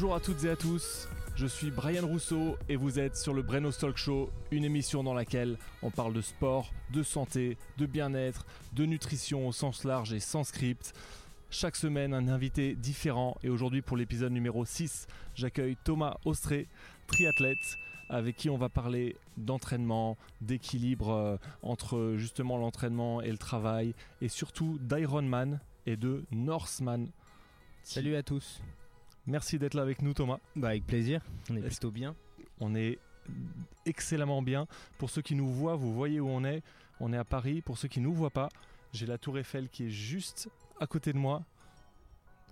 Bonjour à toutes et à tous, je suis Brian Rousseau et vous êtes sur le Breno Talk Show, une émission dans laquelle on parle de sport, de santé, de bien-être, de nutrition au sens large et sans script. Chaque semaine, un invité différent et aujourd'hui pour l'épisode numéro 6, j'accueille Thomas Austré, triathlète avec qui on va parler d'entraînement, d'équilibre euh, entre justement l'entraînement et le travail et surtout d'Ironman et de Norseman. Salut à tous. Merci d'être là avec nous Thomas. Bah avec plaisir, on est plutôt bien. On est excellemment bien. Pour ceux qui nous voient, vous voyez où on est. On est à Paris. Pour ceux qui ne nous voient pas, j'ai la tour Eiffel qui est juste à côté de moi.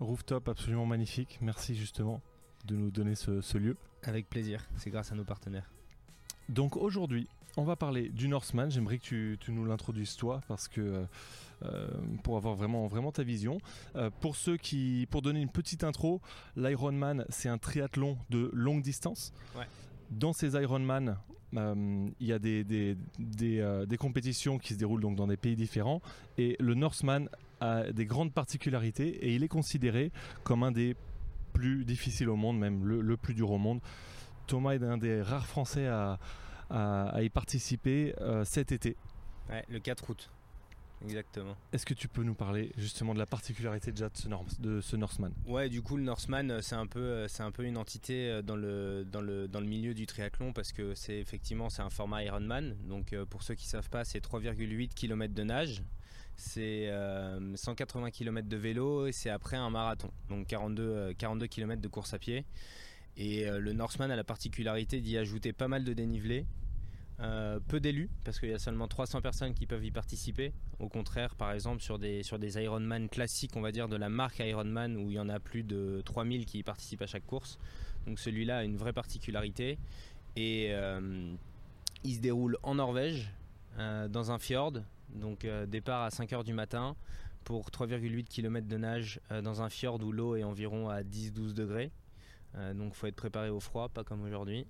Rooftop absolument magnifique. Merci justement de nous donner ce, ce lieu. Avec plaisir, c'est grâce à nos partenaires. Donc aujourd'hui, on va parler du Norseman. J'aimerais que tu, tu nous l'introduises toi parce que euh, euh, pour avoir vraiment, vraiment ta vision. Euh, pour ceux qui, pour donner une petite intro, l'Ironman c'est un triathlon de longue distance. Ouais. Dans ces Ironman, euh, il y a des, des, des, des compétitions qui se déroulent donc dans des pays différents et le Norseman a des grandes particularités et il est considéré comme un des plus difficiles au monde, même le, le plus dur au monde. Thomas est un des rares Français à, à- à y participer euh, cet été. Ouais, le 4 août. Exactement. Est-ce que tu peux nous parler justement de la particularité déjà de ce, Nors- de ce Norseman? Ouais, du coup, le Norseman, euh, c'est un peu, euh, c'est un peu une entité dans le, dans le, dans le milieu du triathlon parce que c'est effectivement, c'est un format Ironman. Donc, pour ceux qui savent pas, c'est 3,8 km de nage, c'est euh, 180 km de vélo et c'est après un marathon. Donc, 42, euh, 42 km de course à pied. Et euh, le Norseman a la particularité d'y ajouter pas mal de dénivelé. Euh, peu d'élus parce qu'il y a seulement 300 personnes qui peuvent y participer. Au contraire, par exemple, sur des, sur des Ironman classiques, on va dire de la marque Ironman, où il y en a plus de 3000 qui y participent à chaque course. Donc celui-là a une vraie particularité. Et euh, il se déroule en Norvège, dans un fjord. Donc départ à 5h du matin pour 3,8 km de nage dans un fjord où l'eau est environ à 10-12 degrés. Euh, donc faut être préparé au froid, pas comme aujourd'hui.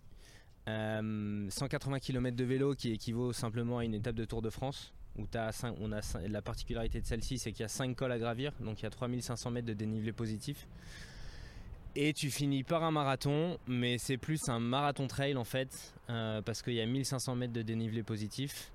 Euh, 180 km de vélo qui équivaut simplement à une étape de Tour de France. Où t'as cinq- on a cinq- la particularité de celle-ci, c'est qu'il y a 5 cols à gravir, donc il y a 3500 mètres de dénivelé positif. Et tu finis par un marathon, mais c'est plus un marathon trail en fait, euh, parce qu'il y a 1500 mètres de dénivelé positif.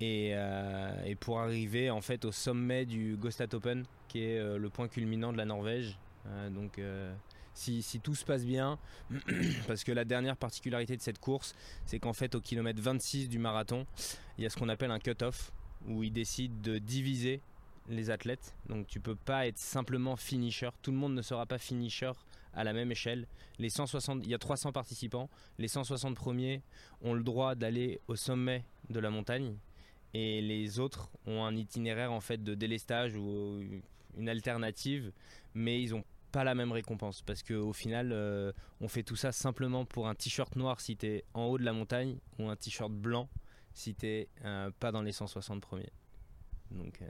Et, euh, et pour arriver en fait au sommet du Gostat Open, qui est euh, le point culminant de la Norvège. Euh, donc euh, si, tout se passe bien, parce que la dernière particularité de cette course, c'est qu'en fait au kilomètre 26 du marathon, il y a ce qu'on appelle un cut-off, où ils décident de diviser les athlètes. Donc tu peux pas être simplement finisher. Tout le monde ne sera pas finisher à la même échelle. Les 160, il y a 300 participants. Les 160 premiers ont le droit d'aller au sommet de la montagne. Et les autres ont un itinéraire en fait de délestage ou une alternative, mais ils ont pas la même récompense parce qu'au final, euh, on fait tout ça simplement pour un t-shirt noir si t'es en haut de la montagne ou un t-shirt blanc si t'es euh, pas dans les 160 premiers. Donc euh,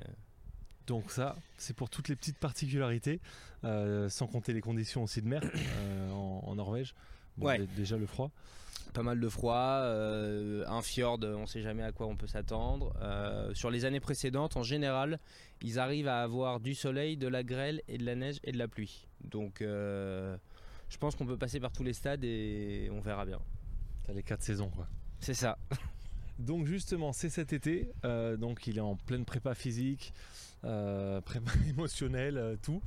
Donc ça, c'est pour toutes les petites particularités, euh, sans compter les conditions aussi de mer euh, en, en Norvège. Bon, Ouais. dé- Déjà le froid. Pas mal de froid, euh, un fjord, on sait jamais à quoi on peut s'attendre. Euh, sur les années précédentes, en général, ils arrivent à avoir du soleil, de la grêle et de la neige et de la pluie. Donc euh, je pense qu'on peut passer par tous les stades et on verra bien. T'as les quatre saisons quoi. C'est ça. Donc justement, c'est cet été. euh, donc il est en pleine prépa physique, euh, prépa émotionnelle, euh, tout.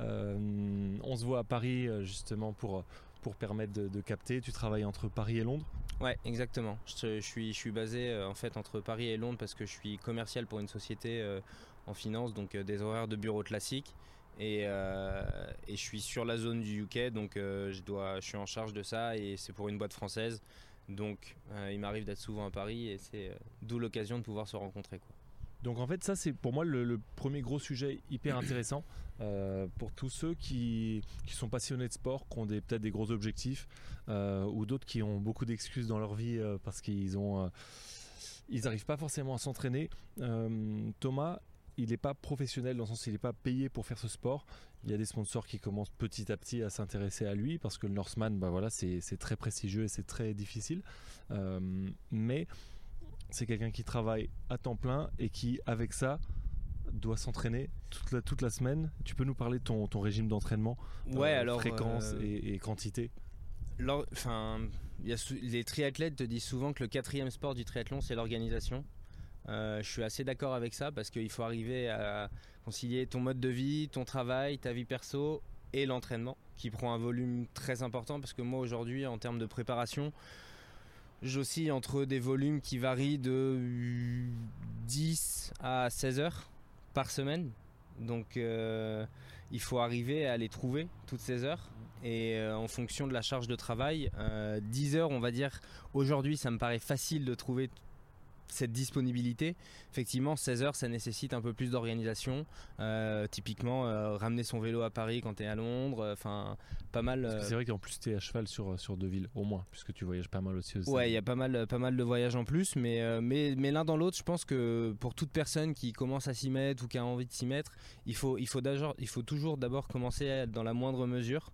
Euh, on se voit à Paris euh, justement pour, pour permettre de, capter. Tu travailles entre Paris et Londres. Ouais, exactement. Je, suis, je basé euh, en fait entre Paris et Londres parce que je suis commercial pour une société euh, en finance, donc euh, des horaires de bureau classiques. Et, je suis sur la zone du UK, donc je, suis en charge de ça et c'est pour une boîte française. Donc il m'arrive d'être souvent à Paris et c'est d'où l'occasion de pouvoir se rencontrer. Donc en fait, ça c'est pour moi le, premier gros sujet hyper intéressant euh, pour tous ceux qui, qui sont passionnés de sport, qui ont peut-être des gros objectifs, euh, ou d'autres qui ont beaucoup d'excuses dans leur vie euh, parce qu'ils ont, ils n'arrivent pas forcément à s'entraîner. Thomas, il n'est pas professionnel dans le sens où il n'est pas payé pour faire ce sport. Il y a des sponsors qui commencent petit à petit à s'intéresser à lui parce que le Norseman, bah voilà, c'est très prestigieux et c'est très difficile. Mais c'est quelqu'un qui travaille à temps plein et qui, avec ça, doit s'entraîner toute la, toute la semaine. Tu peux nous parler de ton, ton régime d'entraînement Ouais, alors. Fréquence et, et, quantité? Enfin, les triathlètes te disent souvent que le quatrième sport du triathlon, c'est l'organisation. je suis assez d'accord avec ça parce qu'il faut arriver à concilier ton mode de vie, ton travail, ta vie perso et l'entraînement qui prend un volume très important parce que moi aujourd'hui en termes de préparation j'oscille entre des volumes qui varient de 10 à 16 heures par semaine. Donc euh, il faut arriver à les trouver toutes ces heures. Et euh, en fonction de la charge de travail 10 euh, heures on va dire. Aujourd'hui ça me paraît facile de trouver cette disponibilité. Effectivement, 16 heures, ça nécessite un peu plus d'organisation. Euh, typiquement, euh, ramener son vélo à Paris quand tu es à Londres, euh, enfin, pas mal. C'est vrai qu'en plus, tu es à cheval sur, sur deux villes, au moins, puisque tu voyages pas mal aussi. Ouais, il y a pas mal, pas mal de voyages en plus, mais, mais, mais l'un dans l'autre, je pense que pour toute personne qui commence à s'y mettre ou qui a envie de s'y mettre, il faut, il faut, il faut toujours d'abord commencer dans la moindre mesure,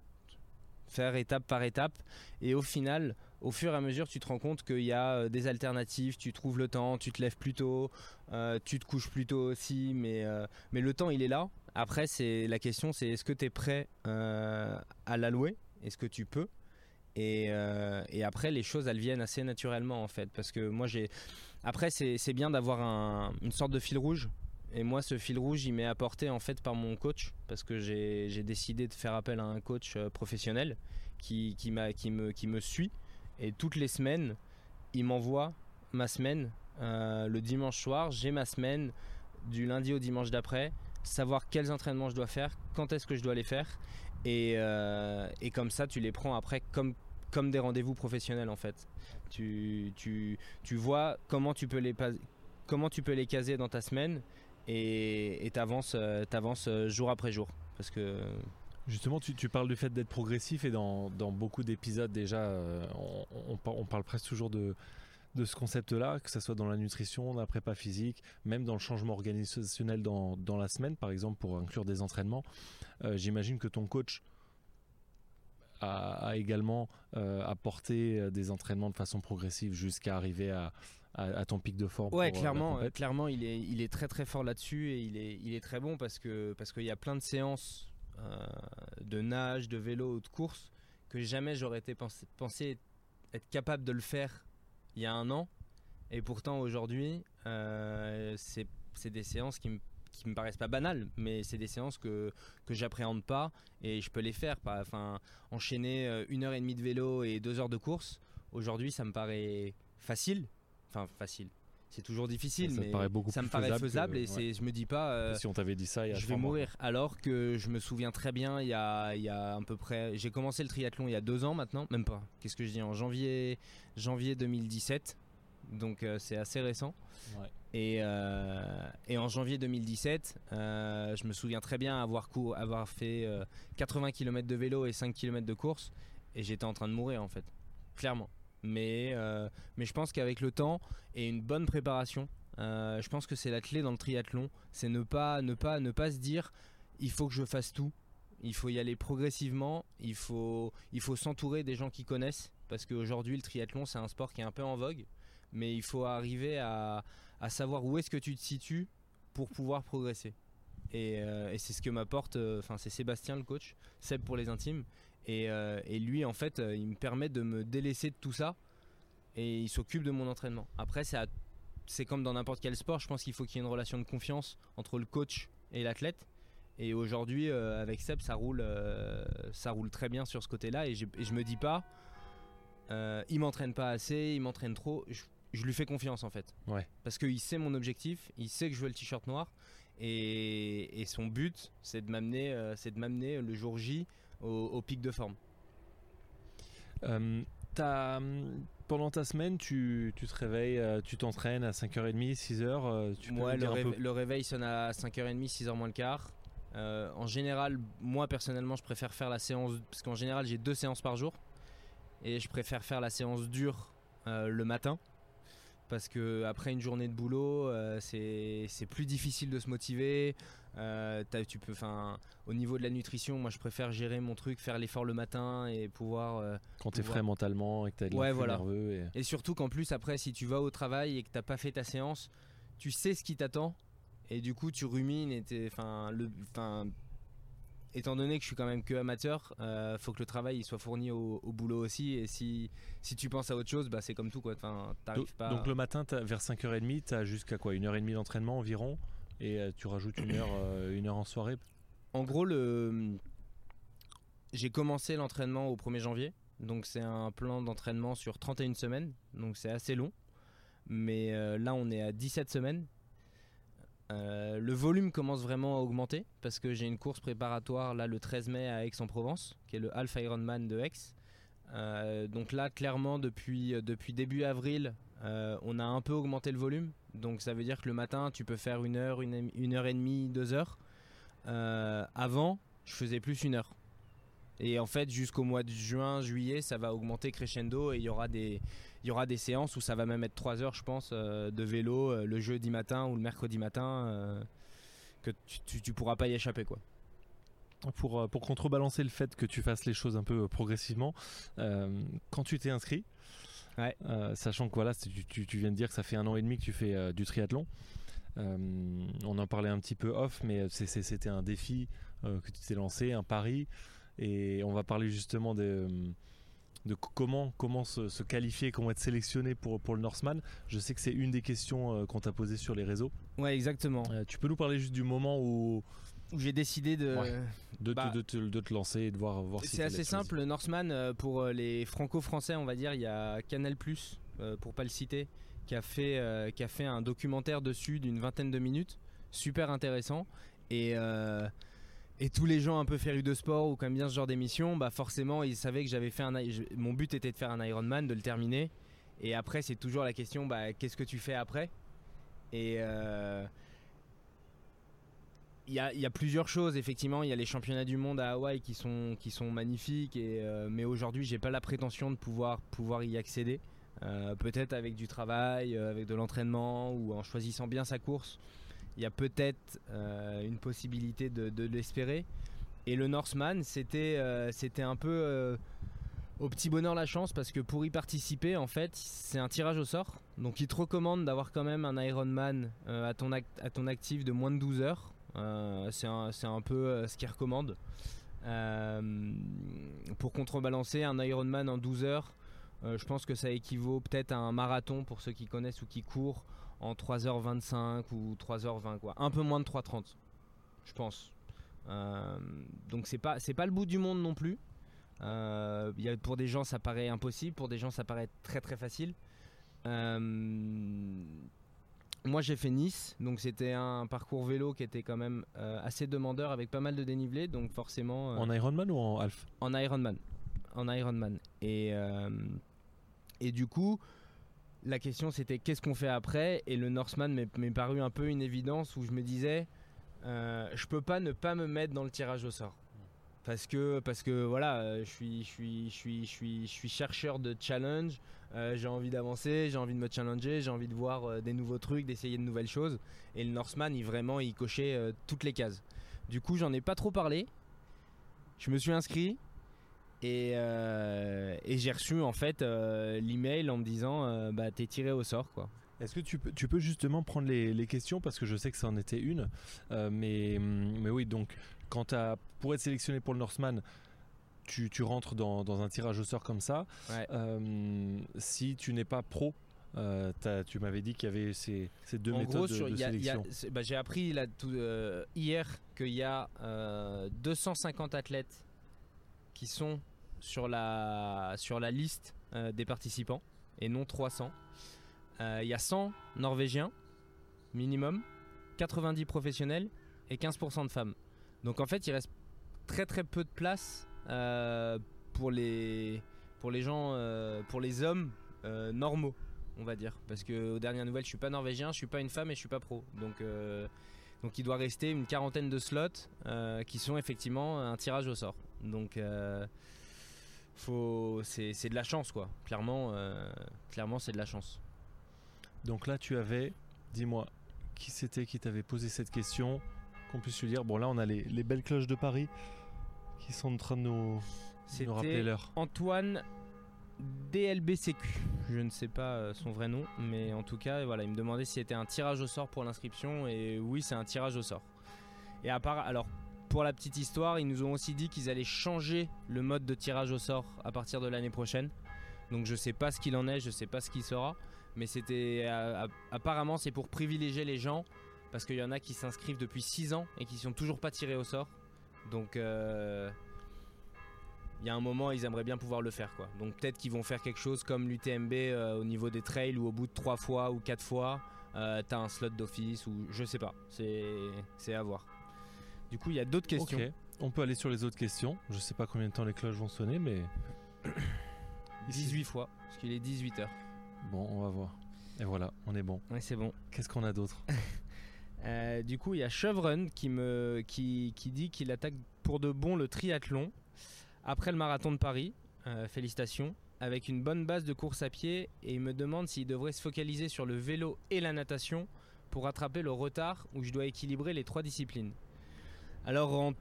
faire étape par étape, et au final, au fur et à mesure, tu te rends compte qu'il y a euh, des alternatives, tu trouves le temps, tu te lèves plus tôt, euh, tu te couches plus tôt aussi, mais, euh, mais le temps il est là. Après, c'est la question, c'est est-ce que tu es prêt à l'allouer? Est-ce que tu peux? Et, après, les choses elles viennent assez naturellement en fait, parce que moi j'ai. Après, c'est bien d'avoir une sorte de fil rouge. Et moi, ce fil rouge, il m'est apporté en fait par mon coach, parce que j'ai décidé de faire appel à un coach professionnel qui, qui, qui, me, qui me suit et toutes les semaines, il m'envoie ma semaine euh, le dimanche soir. J'ai ma semaine du lundi au dimanche d'après, savoir quels entraînements je dois faire, quand est-ce que je dois les faire. Et, euh, et comme ça, tu les prends après comme, comme des rendez-vous professionnels en fait. Tu, tu, tu vois comment tu, peux les, comment tu peux les caser dans ta semaine et tu avances, euh, jour après jour. Parce que Justement, tu, parles du fait d'être progressif et dans, beaucoup d'épisodes déjà, euh, on, parle presque toujours de, ce concept-là, que ce soit dans la nutrition, dans la prépa physique, même dans le changement organisationnel dans, la semaine, par exemple, pour inclure des entraînements. Euh, j'imagine que ton coach a, également euh, apporté des entraînements de façon progressive jusqu'à arriver à, ton pic de forme. Ouais, clairement, clairement, il est, il est très très fort là-dessus et il est, il est très bon parce que parce qu'il y a plein de séances euh, de nage, de vélo ou de course que jamais j'aurais été pensé, être capable de le faire il y a un an. Et pourtant aujourd'hui, euh, c'est des séances qui me me paraissent pas banales, mais c'est des séances que, que j'appréhende pas et je peux les faire. Enfin, enchaîner euh, une heure et demie de vélo et deux heures de course, aujourd'hui ça me paraît facile. Enfin, facile c'est toujours difficile, ça mais paraît beaucoup ça me paraît faisable, et c'est, je me dis pas. Euh, si on t'avait dit ça, il y a je vais mourir. Alors que je me souviens très bien, il y a, il y a à peu près, j'ai commencé le triathlon il y a deux ans maintenant, même pas. Qu'est-ce que je dis en janvier, janvier 2017, donc euh, c'est assez récent. Et, euh, et, en janvier 2017, je me souviens très bien avoir, avoir fait 80 km de vélo et 5 km de course, et j'étais en train de mourir en fait, clairement. Mais, euh, mais je pense qu'avec le temps et une bonne préparation, euh, je pense que c'est la clé dans le triathlon. C'est ne pas, ne, pas, ne pas se dire il faut que je fasse tout. Il faut y aller progressivement. Il faut, il faut s'entourer des gens qui connaissent. Parce qu'aujourd'hui, le triathlon, c'est un sport qui est un peu en vogue. Mais il faut arriver à, à savoir où est-ce que tu te situes pour pouvoir progresser. Et, euh, et c'est ce que m'apporte, enfin c'est Sébastien le coach, Seb pour les intimes, euh, et, lui, en fait, euh, il me permet de me délaisser de tout ça et il s'occupe de mon entraînement. Après, c'est comme dans n'importe quel sport, je pense qu'il faut qu'il y ait une relation de confiance entre le coach et l'athlète. Et aujourd'hui, euh, avec Seb, ça roule, ça roule très bien sur ce côté-là. Et, je me dis pas, il m'entraîne pas assez, il m'entraîne trop. Je, lui fais confiance en fait. Ouais. Parce qu'il sait mon objectif, il sait que je veux le t-shirt noir. Et, et, son but, c'est de m'amener, c'est de m'amener le jour J au, pic de forme. Euh, pendant ta semaine, tu, tu te réveilles, euh, tu t'entraînes à 5h30, 6h euh, tu le, réveil, le, réveil sonne à 5h30, 6h moins le quart. en général, moi personnellement, je préfère faire la séance, parce qu'en général, j'ai deux séances par jour. Et je préfère faire la séance dure le matin parce que après une journée de boulot, euh, c'est plus difficile de se motiver. Euh, tu peux, enfin, au niveau de la nutrition, moi je préfère gérer mon truc, faire l'effort le matin et pouvoir. Euh, Quand t'es frais mentalement et que t'as ouais, voilà. nerveux. Et... surtout qu'en plus après, si tu vas au travail et que t'as pas fait ta séance, tu sais ce qui t'attend Et du coup, tu rumines et enfin, le, étant donné que je suis quand même que amateur, euh, faut que le travail il soit fourni au, boulot aussi. Et si, si tu penses à autre chose, bah, c'est comme tout. Quoi. Enfin, donc, pas... donc le matin, vers 5h30, tu as jusqu'à quoi? Une heure et demie d'entraînement environ? Et euh, tu rajoutes une heure, euh, une heure en soirée? En gros, le... j'ai commencé l'entraînement au 1er janvier. Donc c'est un plan d'entraînement sur 31 semaines. Donc c'est assez long. Mais euh, là, on est à 17 semaines. Le volume commence vraiment à augmenter parce que j'ai une course préparatoire là le 13 mai à Aix-en-Provence, qui est le Half Ironman de Aix. Donc là, clairement, depuis début avril, on a un peu augmenté le volume. Donc ça veut dire que le matin, tu peux faire une heure, une, heure et demie, deux heures. avant, je faisais plus une heure. Et en fait, jusqu'au mois de juin, juillet, ça va augmenter crescendo et il y aura des, séances où ça va même être 3 heures, je pense, euh, de vélo euh, le jeudi matin ou le mercredi matin euh, que tu, tu, pourras pas y échapper, quoi. Pour, pour contrebalancer le fait que tu fasses les choses un peu progressivement, quand tu t'es inscrit, sachant que voilà, tu, tu, viens de dire que ça fait un an et demi que tu fais du triathlon, on en parlait un petit peu off, mais c'était un défi que tu t'es lancé, un pari. Et on va parler justement de, de comment, comment se, qualifier, comment être sélectionné pour, pour le Norseman. Je sais que c'est une des questions euh, qu'on t'a posées sur les réseaux. Ouais, exactement. Euh, tu peux nous parler juste du moment où, où j'ai décidé de... De, bah, de, te, de, te, lancer et de voir, voir si C'est assez simple, le Norseman, euh, pour les franco-français, on va dire, il y a Canal Plus, pour pas le citer, qui a, fait, qui a fait un documentaire dessus d'une vingtaine de minutes, super intéressant. Et et tous les gens un peu férus de sport ou comme bien ce genre d'émission, bah forcément ils savaient que j'avais fait un mon but était de faire un Ironman, de le terminer. Et après c'est toujours la question bah qu'est-ce que tu fais après? Et euh, il y, a, plusieurs choses effectivement. Il y a les championnats du monde à Hawaï qui sont qui sont magnifiques. Et euh, mais aujourd'hui j'ai pas la prétention de pouvoir pouvoir y accéder. Euh, peut-être avec du travail, avec de l'entraînement ou en choisissant bien sa course il y a peut-être euh, une possibilité de, l'espérer. Et le Norseman, c'était euh, c'était un peu euh, au petit bonheur la chance parce que pour y participer, en fait, c'est un tirage au sort. Donc il te recommande d'avoir quand même un Ironman à, ton à ton actif de moins de 12 heures. C'est un, un, peu ce qu'il recommande. pour contrebalancer un Ironman en 12 heures, je pense que ça équivaut peut-être à un marathon pour ceux qui connaissent ou qui courent en 3h25 ou 3h20 quoi. Un peu moins de 3h30, je pense. Euh, donc c'est pas pas le bout du monde non plus. Euh, pour des gens ça paraît impossible, pour des gens ça paraît très très facile. Euh, moi j'ai fait Nice, donc c'était un parcours vélo qui était quand même euh, assez demandeur avec pas mal de dénivelé, donc forcément. en Ironman ou en Half? En Ironman, en Ironman. Et et du coup, la question c'était qu'est-ce qu'on fait après? Et le Norseman m'est paru un peu une évidence où je me disais euh, je peux pas ne pas me mettre dans le tirage au sort. Parce que, parce que voilà, euh, je suis, je, suis, je, suis, je, suis, je suis chercheur de challenge, euh, j'ai envie d'avancer, j'ai envie de me challenger, j'ai envie de voir euh, des nouveaux trucs, d'essayer de nouvelles choses. Et le Norseman, il vraiment, il cochait toutes les cases. Du coup, j'en ai pas trop parlé. Je me suis inscrit, et, j'ai reçu en fait l'email en me disant bah t'es tiré au sort quoi. Est-ce que tu peux, tu peux justement prendre les, questions parce que je sais que ça en était une, mais, mais oui donc quand as, pour être sélectionné pour le Norseman, tu, tu rentres dans, dans, un tirage au sort comme ça. si tu n'es pas pro, tu m'avais dit qu'il y avait ces, ces deux méthodes de, sélection. Bah, j'ai appris là, tout, hier qu'il y a 250 athlètes qui sont sur la, sur la liste euh, des participants et non 300. Euh, il y a 100 Norvégiens minimum, 90 professionnels et 15% de femmes. Donc en fait, il reste très très peu de place euh, pour, les, pour les gens, pour les hommes normaux, on va dire. Parce que aux dernières nouvelles, je suis pas norvégien, je suis pas une femme et je suis pas pro. Donc donc il doit rester une quarantaine de slots qui sont effectivement un tirage au sort. Donc euh, faut, c'est, de la chance quoi. Clairement, euh, clairement c'est de la chance. Donc là tu avais, dis-moi, qui c'était qui t'avait posé cette question? Qu'on puisse lui dire, bon là on a les, belles cloches de Paris qui sont en train de nous, nous rappeler l'heure. Antoine DLBCQ. Je ne sais pas euh, son vrai nom, mais en tout cas, voilà, il me demandait si c'était un tirage au sort pour l'inscription, et oui, c'est un tirage au sort. Et à part, alors, pour la petite histoire, ils nous ont aussi dit qu'ils allaient changer le mode de tirage au sort à partir de l'année prochaine. Donc je sais pas ce qu'il en est, je sais pas ce qu'il sera, mais c'était euh, apparemment c'est pour privilégier les gens parce qu'il y en a qui s'inscrivent depuis 6 ans et qui sont toujours pas tirés au sort. Donc euh, il y a un moment, ils aimeraient bien pouvoir le faire. Quoi. Donc peut-être qu'ils vont faire quelque chose comme l'UTMB euh, au niveau des trails où au bout de 3 fois ou 4 fois, euh, t'as un slot d'office ou je sais pas. C'est à voir. Du coup, il y a d'autres questions. On peut aller sur les autres questions. Je sais pas combien de temps les cloches vont sonner, mais. 18 fois, parce qu'il est 18h. Bon, on va voir. Et voilà, on est bon. Ouais, c'est bon. Qu'est-ce qu'on a d'autre? euh, Du coup, il y a Chevron qui, me, qui, qui dit qu'il attaque pour de bon le triathlon après le marathon de Paris, euh, félicitations, avec une bonne base de course à pied et il me demande s'il devrait se focaliser sur le vélo et la natation pour rattraper le retard où je dois équilibrer les trois disciplines. Alors en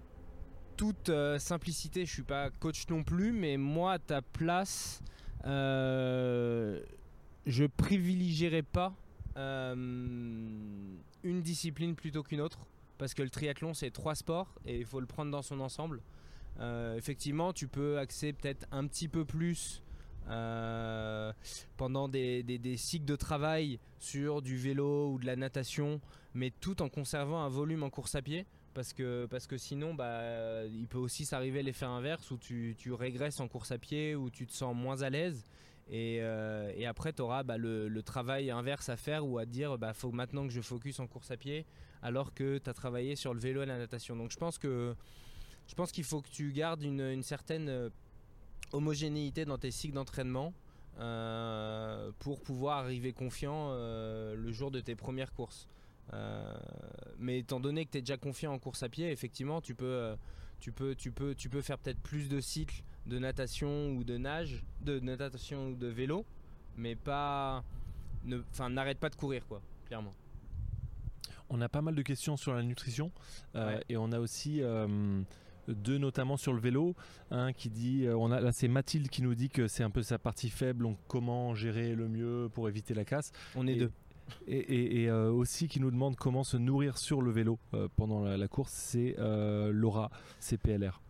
toute euh, simplicité, je suis pas coach non plus, mais moi à ta place, je privilégierais pas une discipline plutôt qu'une autre parce que le triathlon c'est trois sports et il faut le prendre dans son ensemble. Euh, effectivement, tu peux axer peut-être un petit peu plus euh, pendant des, cycles de travail sur du vélo ou de la natation, mais tout en conservant un volume en course à pied. Parce que, parce que sinon, bah, il peut aussi s'arriver l'effet inverse où tu, régresses en course à pied, où tu te sens moins à l'aise. Et, euh, après, tu auras bah, le, travail inverse à faire ou à dire bah, faut maintenant que je focus en course à pied alors que tu as travaillé sur le vélo et la natation. Donc je pense que je pense qu'il faut que tu gardes une, certaine euh, homogénéité dans tes cycles d'entraînement euh, pour pouvoir arriver confiant le jour de tes premières courses. mais étant donné que tu es déjà confiant en course à pied, effectivement, tu peux, tu peux, tu peux, tu peux faire peut-être plus de cycles de natation ou de nage, de natation ou de vélo, mais pas, enfin, n'arrête pas de courir, quoi, clairement. On a pas mal de questions sur la nutrition et on a aussi deux notamment sur le vélo. Un qui dit, euh, on a, là c'est Mathilde qui nous dit que c'est un peu sa partie faible, donc comment gérer le mieux pour éviter la casse. On est deux. Et, euh, aussi qui nous demande comment se nourrir sur le vélo euh, pendant la, course, c'est Laura, CPLR.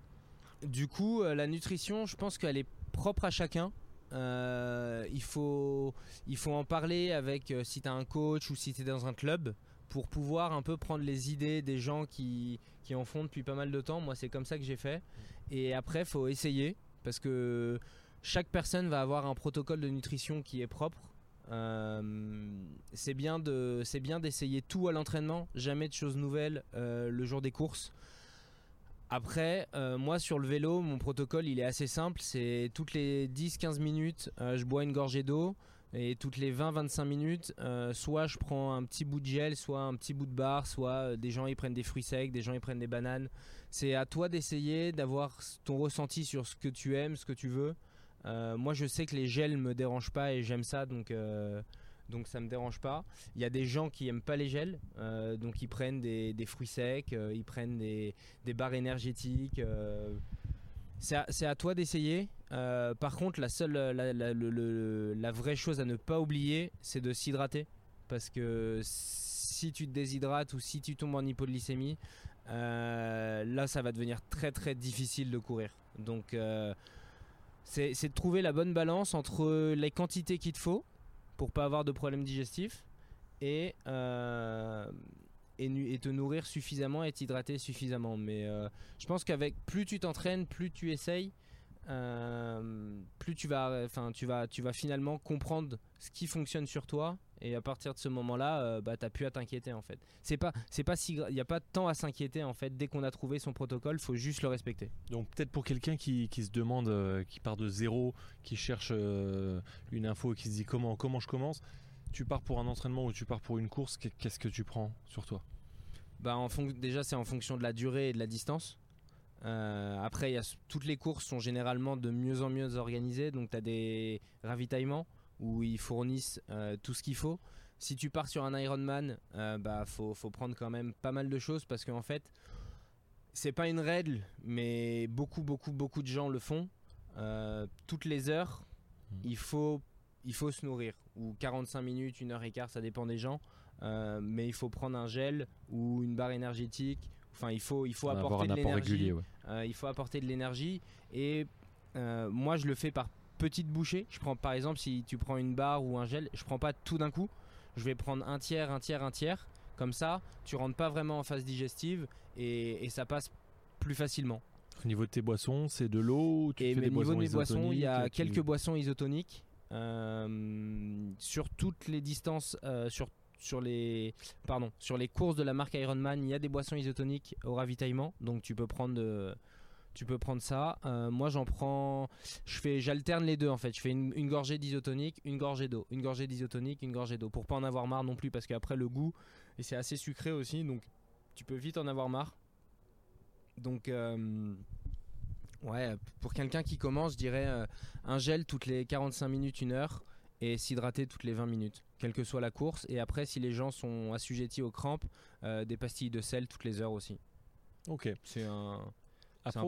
Du coup, la nutrition, je pense qu'elle est propre à chacun. il, faut, il faut en parler avec si tu as un coach ou si tu es dans un club pour pouvoir un peu prendre les idées des gens qui, qui en font depuis pas mal de temps. Moi, c'est comme ça que j'ai fait. Et après, faut essayer parce que chaque personne va avoir un protocole de nutrition qui est propre. Euh, c'est bien d'essayer tout à l'entraînement, jamais de choses nouvelles euh, le jour des courses. Après, euh, moi sur le vélo, mon protocole il est assez simple. C'est toutes les 10-15 minutes, je bois une gorgée d'eau. Et toutes les 20-25 minutes, euh, soit je prends un petit bout de gel, soit un petit bout de barre, soit euh, des gens ils prennent des fruits secs, des gens ils prennent des bananes. C'est à toi d'essayer d'avoir ton ressenti sur ce que tu aimes, ce que tu veux. Euh, moi je sais que les gels me dérangent pas et j'aime ça donc donc ça me dérange pas. Il y a des gens qui aiment pas les gels, donc ils prennent des, fruits secs, ils prennent des, des barres énergétiques. c'est à, toi d'essayer. Euh, par contre, la seule, la, vraie chose à ne pas oublier, c'est de s'hydrater. Parce que si tu te déshydrates ou si tu tombes en hypoglycémie, euh, là, ça va devenir très très difficile de courir. Donc, euh, c'est de trouver la bonne balance entre les quantités qu'il te faut pour pas avoir de problèmes digestifs et, et, te nourrir suffisamment et t'hydrater suffisamment. Mais je pense qu'avec plus tu t'entraînes, plus tu essayes, euh, plus tu vas finalement comprendre ce qui fonctionne sur toi. Et à partir de ce moment-là, euh, bah, t'as plus à t'inquiéter en fait. C'est pas, c'est pas si, il n'y a pas de temps à s'inquiéter en fait. Dès qu'on a trouvé son protocole, faut juste le respecter. Donc peut-être pour quelqu'un qui, qui, se demande, euh, qui part de zéro, qui cherche une info et qui se dit comment, comment je commence. Tu pars pour un entraînement ou tu pars pour une course, qu'est-ce que tu prends sur toi? Bah en déjà c'est en fonction de la durée et de la distance. Euh, après, y a, toutes les courses sont généralement de mieux en mieux organisées. Donc, tu as des ravitaillements où ils fournissent euh, tout ce qu'il faut. Si tu pars sur un Ironman, euh, bah faut, faut, prendre quand même pas mal de choses parce qu'en fait, c'est pas une règle, mais beaucoup, beaucoup, beaucoup de gens le font. toutes les heures, il faut il faut se nourrir ou 45 minutes, une heure et quart, ça dépend des gens. Euh, mais il faut prendre un gel ou une barre énergétique. Enfin, il faut, il faut apporter de l'énergie. Euh, il faut apporter de l'énergie. Et euh, moi, je le fais par petites bouchées. Je prends, par exemple, si tu prends une barre ou un gel, je prends pas tout d'un coup. Je vais prendre un tiers, un tiers, un tiers. Comme ça, tu rentres pas vraiment en phase digestive et, ça passe plus facilement. Au niveau de tes boissons, c'est de l'eau Et au niveau de mes boissons, il y a quelques boissons isotoniques. sur toutes les distances, sur sur les, pardon, sur les courses de la marque Ironman, il y a des boissons isotoniques au ravitaillement, donc tu peux prendre, de, tu peux prendre ça. Euh, moi, j'en prends, je fais, j'alterne les deux en fait. Je fais une, gorgée d'isotonique, une gorgée d'eau, une gorgée d'isotonique, une gorgée d'eau, pour pas en avoir marre non plus, parce qu'après le goût et c'est assez sucré aussi, donc tu peux vite en avoir marre. Donc euh, ouais, pour quelqu'un qui commence, je dirais euh, un gel toutes les 45 minutes, une heure et s'hydrater toutes les 20 minutes, quelle que soit la course. Et après, si les gens sont assujettis aux crampes, des pastilles de sel toutes les heures aussi. Ok. C'est un. Après,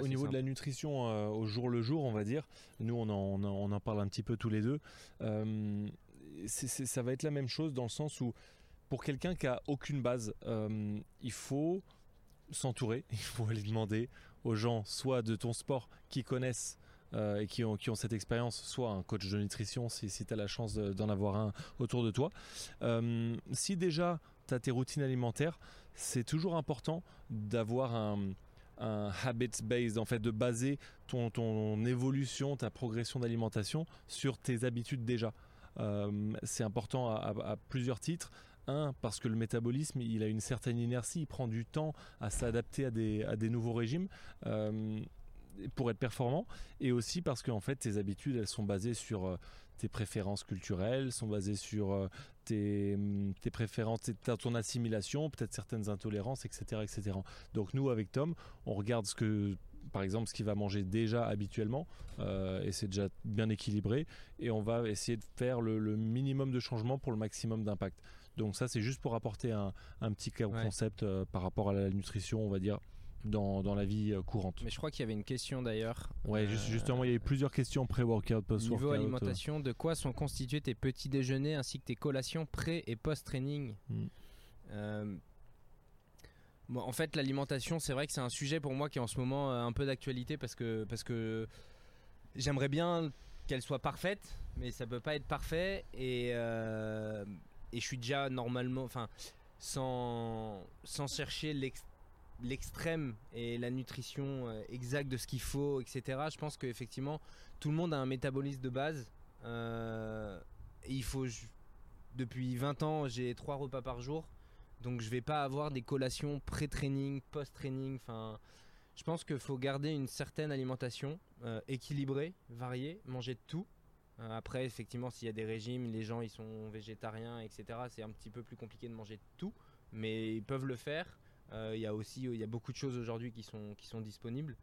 au, niveau de la nutrition euh, au jour le jour, on va dire, nous on en, on en, parle un petit peu tous les deux. Euh, ça va être la même chose dans le sens où pour quelqu'un qui a aucune base, il faut s'entourer, il faut aller demander aux gens, soit de ton sport, qui connaissent euh, et qui ont, qui ont cette expérience, soit un coach de nutrition si, si tu as la chance d'en avoir un autour de toi. Euh, si déjà tu as tes routines alimentaires, c'est toujours important d'avoir un, un habits based en fait de baser ton, ton évolution ta progression d'alimentation sur tes habitudes déjà. Euh, c'est important à, plusieurs titres. Un, parce que le métabolisme, il a une certaine inertie, il prend du temps à s'adapter à des, à des nouveaux régimes pour être performant et aussi parce qu'en fait tes habitudes elles sont basées sur euh, tes préférences culturelles, sont basées sur euh, tes, mm, tes, préférences, ton assimilation, peut-être certaines intolérances, etc., etc. Donc nous avec Tom, on regarde ce que par exemple ce qu'il va manger déjà habituellement euh, et c'est déjà bien équilibré et on va essayer de faire le, minimum de changement pour le maximum d'impact. Donc ça c'est juste pour apporter un, un petit concept par rapport à la nutrition, on va dire dans, la vie euh, courante. Mais je crois qu'il y avait une question d'ailleurs. Ouais, euh, justement, il y avait plusieurs questions pré-workout, post-workout. Niveau alimentation, de quoi sont constitués tes petits déjeuners ainsi que tes collations pré- et post-training? Hmm. euh, En fait, l'alimentation, c'est vrai que c'est un sujet pour moi qui est en ce moment un peu d'actualité parce que, parce que j'aimerais bien qu'elle soit parfaite, mais ça peut pas être parfait et, et je suis déjà normalement, enfin, sans, sans chercher l'extrême l'extrême et la nutrition euh, exacte de ce qu'il faut, etc. Je pense qu'effectivement, tout le monde a un métabolisme de base. Euh, il faut. Depuis 20 ans, j'ai trois repas par jour. Donc je vais pas avoir des collations pré-training, post-training. Enfin, je pense qu'il faut garder une certaine alimentation euh, équilibrée, variée, manger de tout. après, effectivement, s'il y a des régimes, les gens ils sont végétariens, etc. C'est un petit peu plus compliqué de manger de tout, mais ils peuvent le faire. Euh, il y a aussi il y a beaucoup de choses aujourd'hui qui sont, qui sont disponibles.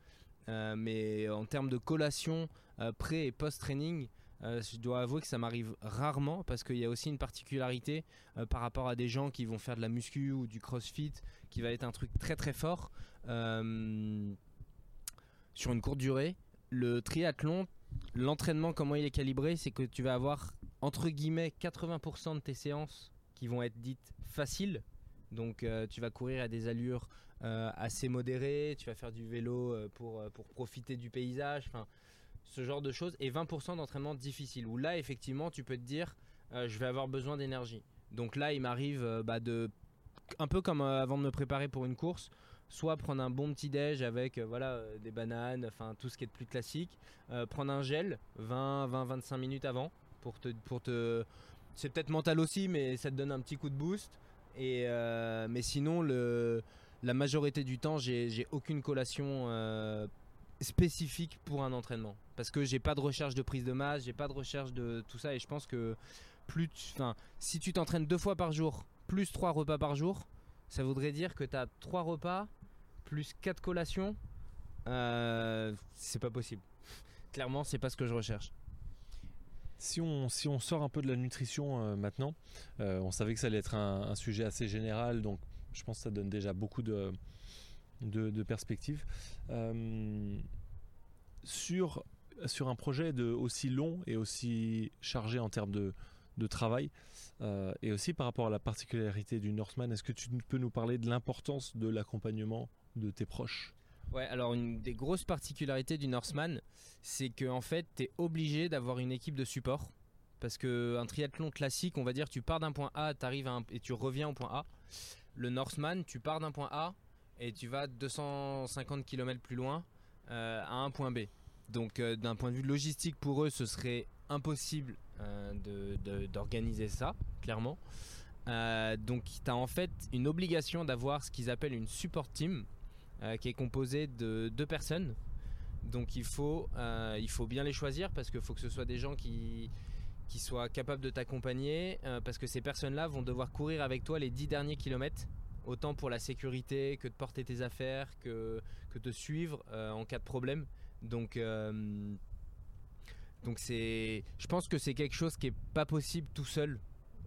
Euh, mais en termes de collation euh, pré et post-training, je dois avouer que ça m'arrive rarement parce qu'il y a aussi une particularité par rapport à des gens qui vont faire de la muscu ou du crossfit qui va être un truc très très fort sur une courte durée. Le triathlon, l'entraînement, comment il est calibré, c'est que tu vas avoir entre guillemets 80% de tes séances qui vont être dites faciles donc euh, tu vas courir à des allures euh, assez modérées, tu vas faire du vélo euh, pour, pour profiter du paysage, enfin ce genre de choses. Et 20% d'entraînement difficile, où là effectivement tu peux te dire je vais avoir besoin d'énergie. Donc là il m'arrive bah, de, un peu comme avant de me préparer pour une course, soit prendre un bon petit déj avec voilà des bananes, enfin tout ce qui est de plus classique, prendre un gel 20 20 25 minutes avant pour te pour te c'est peut-être mental aussi mais ça te donne un petit coup de boost. Euh, mais sinon, la majorité du temps, j'ai aucune collation euh, spécifique pour un entraînement. Parce que j'ai pas de recherche de prise de masse, j'ai pas de recherche de tout ça. Et je pense que plus si tu t'entraînes deux fois par jour, plus trois repas par jour, ça voudrait dire que tu as trois repas plus quatre collations. Euh, c'est pas possible. Clairement, c'est pas ce que je recherche. Si on, sort un peu de la nutrition euh, maintenant, euh, on savait que ça allait être un, sujet assez général, donc je pense que ça donne déjà beaucoup de, perspectives. Euh, sur un projet aussi long et aussi chargé en termes de, travail, et aussi par rapport à la particularité du Northman, est-ce que tu peux nous parler de l'importance de l'accompagnement de tes proches? Ouais, alors une des grosses particularités du Northman, c'est qu'en en fait, tu es obligé d'avoir une équipe de support. Parce qu'un triathlon classique, on va dire, tu pars d'un point A, arrives et tu reviens au point A. Le Northman, tu pars d'un point A et tu vas 250 km plus loin euh, à un point B. Donc euh, d'un point de vue logistique pour eux, ce serait impossible euh, d'organiser ça, clairement. donc tu as en fait une obligation d'avoir ce qu'ils appellent une support team, qui est composée de deux personnes. Donc il faut, faut bien les choisir parce qu'il faut que ce soit des gens qui, soient capables de t'accompagner, parce que ces personnes-là vont devoir courir avec toi les 10 derniers kilomètres autant pour la sécurité que de porter tes affaires, que, que de suivre en cas de problème. Donc, euh, c'est, je pense que c'est quelque chose qui est pas possible tout seul,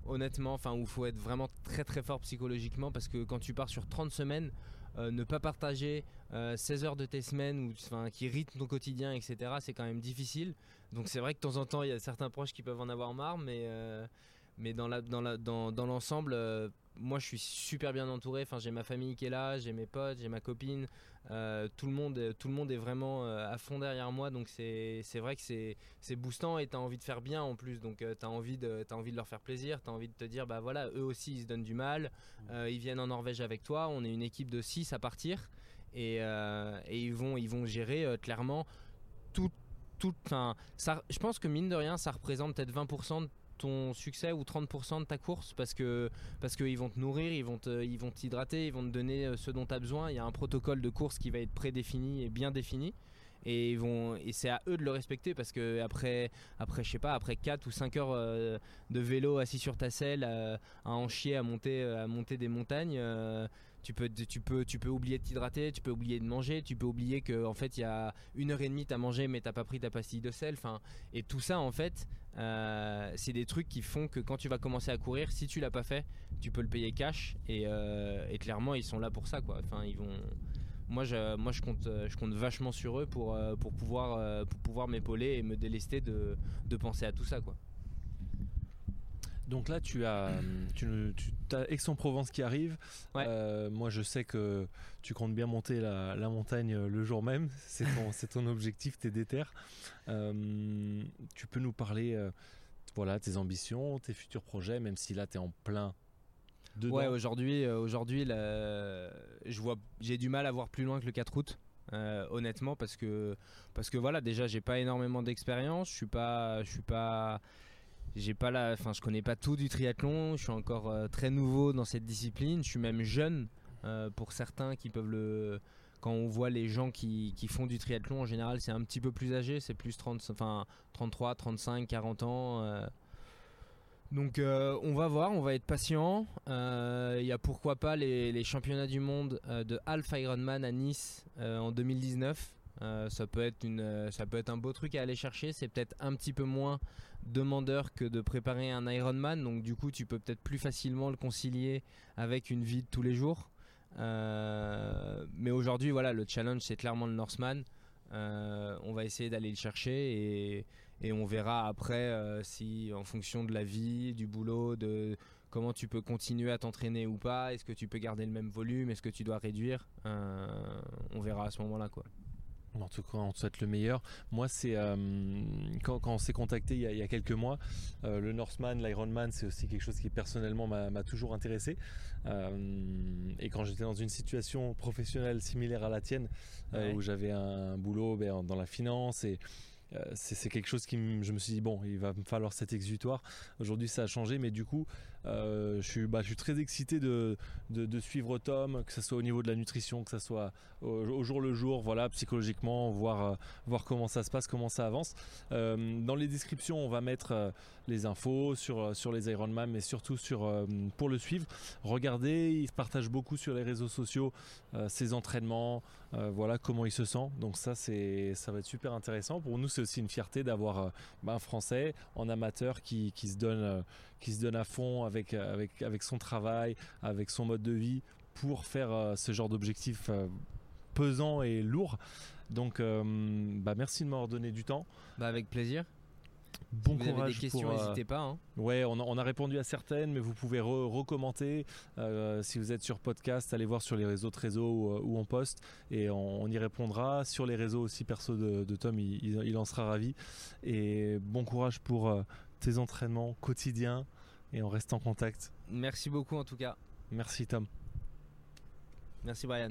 honnêtement. Enfin, où il faut être vraiment très très fort psychologiquement parce que quand tu pars sur 30 semaines, euh, ne pas partager 16 euh, heures de tes semaines ou enfin, qui rythment ton quotidien, etc. C'est quand même difficile. Donc c'est vrai que de temps en temps, il y a certains proches qui peuvent en avoir marre, mais mais dans l'ensemble, la, dans, dans, dans moi je suis super bien entouré. Enfin, j'ai ma famille qui est là, j'ai mes potes, j'ai ma copine. Euh, tout, le monde, tout le monde est vraiment euh, à fond derrière moi. Donc c'est vrai que c'est boostant et tu as envie de faire bien en plus. Donc euh, tu as, envie de, as envie de leur faire plaisir. Tu as envie de te dire, bah voilà, eux aussi ils se donnent du mal. ils viennent en Norvège avec toi. On est une équipe de 6 à partir. Et, et ils, vont, ils vont gérer clairement tout. tout ça, je pense que mine de rien, ça représente peut-être 20% de succès ou 30% de ta course parce que parce qu'ils vont te nourrir, ils vont ils vont t'hydrater, ils vont te donner euh, ce dont tu as besoin. Il y a un protocole de course qui va être prédéfini et bien défini et ils vont et c'est à eux de le respecter parce que après après je sais pas après 4 ou 5 heures euh, de vélo assis sur ta selle à, en chier à monter à monter des montagnes euh, tu peux, tu peux, tu peux oublier de t'hydrater, tu peux oublier de manger, tu peux oublier que en fait il y a une heure et demie t'as mangé mais t'as pas pris ta pastille de sel. Enfin, et tout ça en fait, euh, c'est des trucs qui font que quand tu vas commencer à courir, si tu l'as pas fait, tu peux le payer cash et, euh, clairement ils sont là pour ça quoi. Enfin, ils vont moi je, moi je compte, je compte vachement sur eux pour, euh, pour pouvoir, pour pouvoir m'épauler et me délester de, de penser à tout ça quoi. Donc là, tu as, tu, as Aix-en-Provence qui arrive. Euh, moi, je sais que tu comptes bien monter la, montagne le jour même. C'est ton, ton objectif, tes déter. Euh, tu peux nous parler euh, voilà, tes ambitions, tes futurs projets, même si là, tu es en plein dedans. Ouais, aujourd'hui, aujourd'hui je vois, j'ai du mal à voir plus loin que le 4 août. honnêtement parce que parce que voilà déjà j'ai pas énormément d'expérience je suis pas je suis pas j'ai pas enfin, je connais pas tout du triathlon. Je suis encore euh, très nouveau dans cette discipline. Je suis même jeune euh, pour certains qui peuvent le. Quand on voit les gens qui, qui font du triathlon, en général, c'est un petit peu plus âgé. C'est plus 30, enfin, 33, 35, 40 ans. Euh. Donc on va voir, on va être patient. Il y a pourquoi pas les, les championnats du monde de Half Ironman à Nice en 2019. Ça, peut être une, ça peut être un beau truc à aller chercher. C'est peut-être un petit peu moins demandeur que de préparer un Ironman, donc du coup tu peux peut-être plus facilement le concilier avec une vie de tous les jours. Euh, mais aujourd'hui, voilà, le challenge c'est clairement le Norseman. Euh, on va essayer d'aller le chercher et, et, on verra après euh, si, en fonction de la vie, du boulot, de comment tu peux continuer à t'entraîner ou pas, est-ce que tu peux garder le même volume, est-ce que tu dois réduire, on verra à ce moment-là quoi. En tout cas, on te souhaite le meilleur. Moi, c'est euh, quand, on s'est contacté il y, a, quelques mois, euh, le Northman, l'Ironman, c'est aussi quelque chose qui personnellement m'a toujours intéressé. Euh, et quand j'étais dans une situation professionnelle similaire à la tienne, où j'avais un boulot ben, dans la finance et c'est quelque chose qui je me suis dit bon il va me falloir cet exutoire aujourd'hui ça a changé mais du coup euh, je, suis, bah, je suis très excité de, suivre Tom, que ce soit au niveau de la nutrition, que ce soit au, jour le jour, voilà, psychologiquement, voir, euh, voir comment ça se passe, comment ça avance. Euh, dans les descriptions, on va mettre les infos sur, sur les Ironman, mais surtout sur, pour le suivre. Regardez, il partage beaucoup sur les réseaux sociaux ses entraînements, voilà comment il se sent. Donc ça, ça va être super intéressant. Pour nous, c'est aussi une fierté d'avoir bah, un Français en amateur qui, qui se donne qui se donne à fond avec, euh, avec, avec son travail, avec son mode de vie pour faire euh, ce genre d'objectif euh, pesant et lourd. Donc, bah, merci de m'avoir donné du temps. Bah, avec plaisir. Bon si vous courage avez des questions, n'hésitez pas. Hein. Ouais, on a, répondu à certaines, mais vous pouvez recommenter. si vous êtes sur podcast, allez voir sur les réseaux réseaux où, on poste et on, y répondra. Sur les réseaux aussi perso de, Tom, il, en sera ravi. Et bon courage pour tes entraînements quotidiens et on reste en contact. Merci beaucoup en tout cas. Merci Tom. Merci Brian.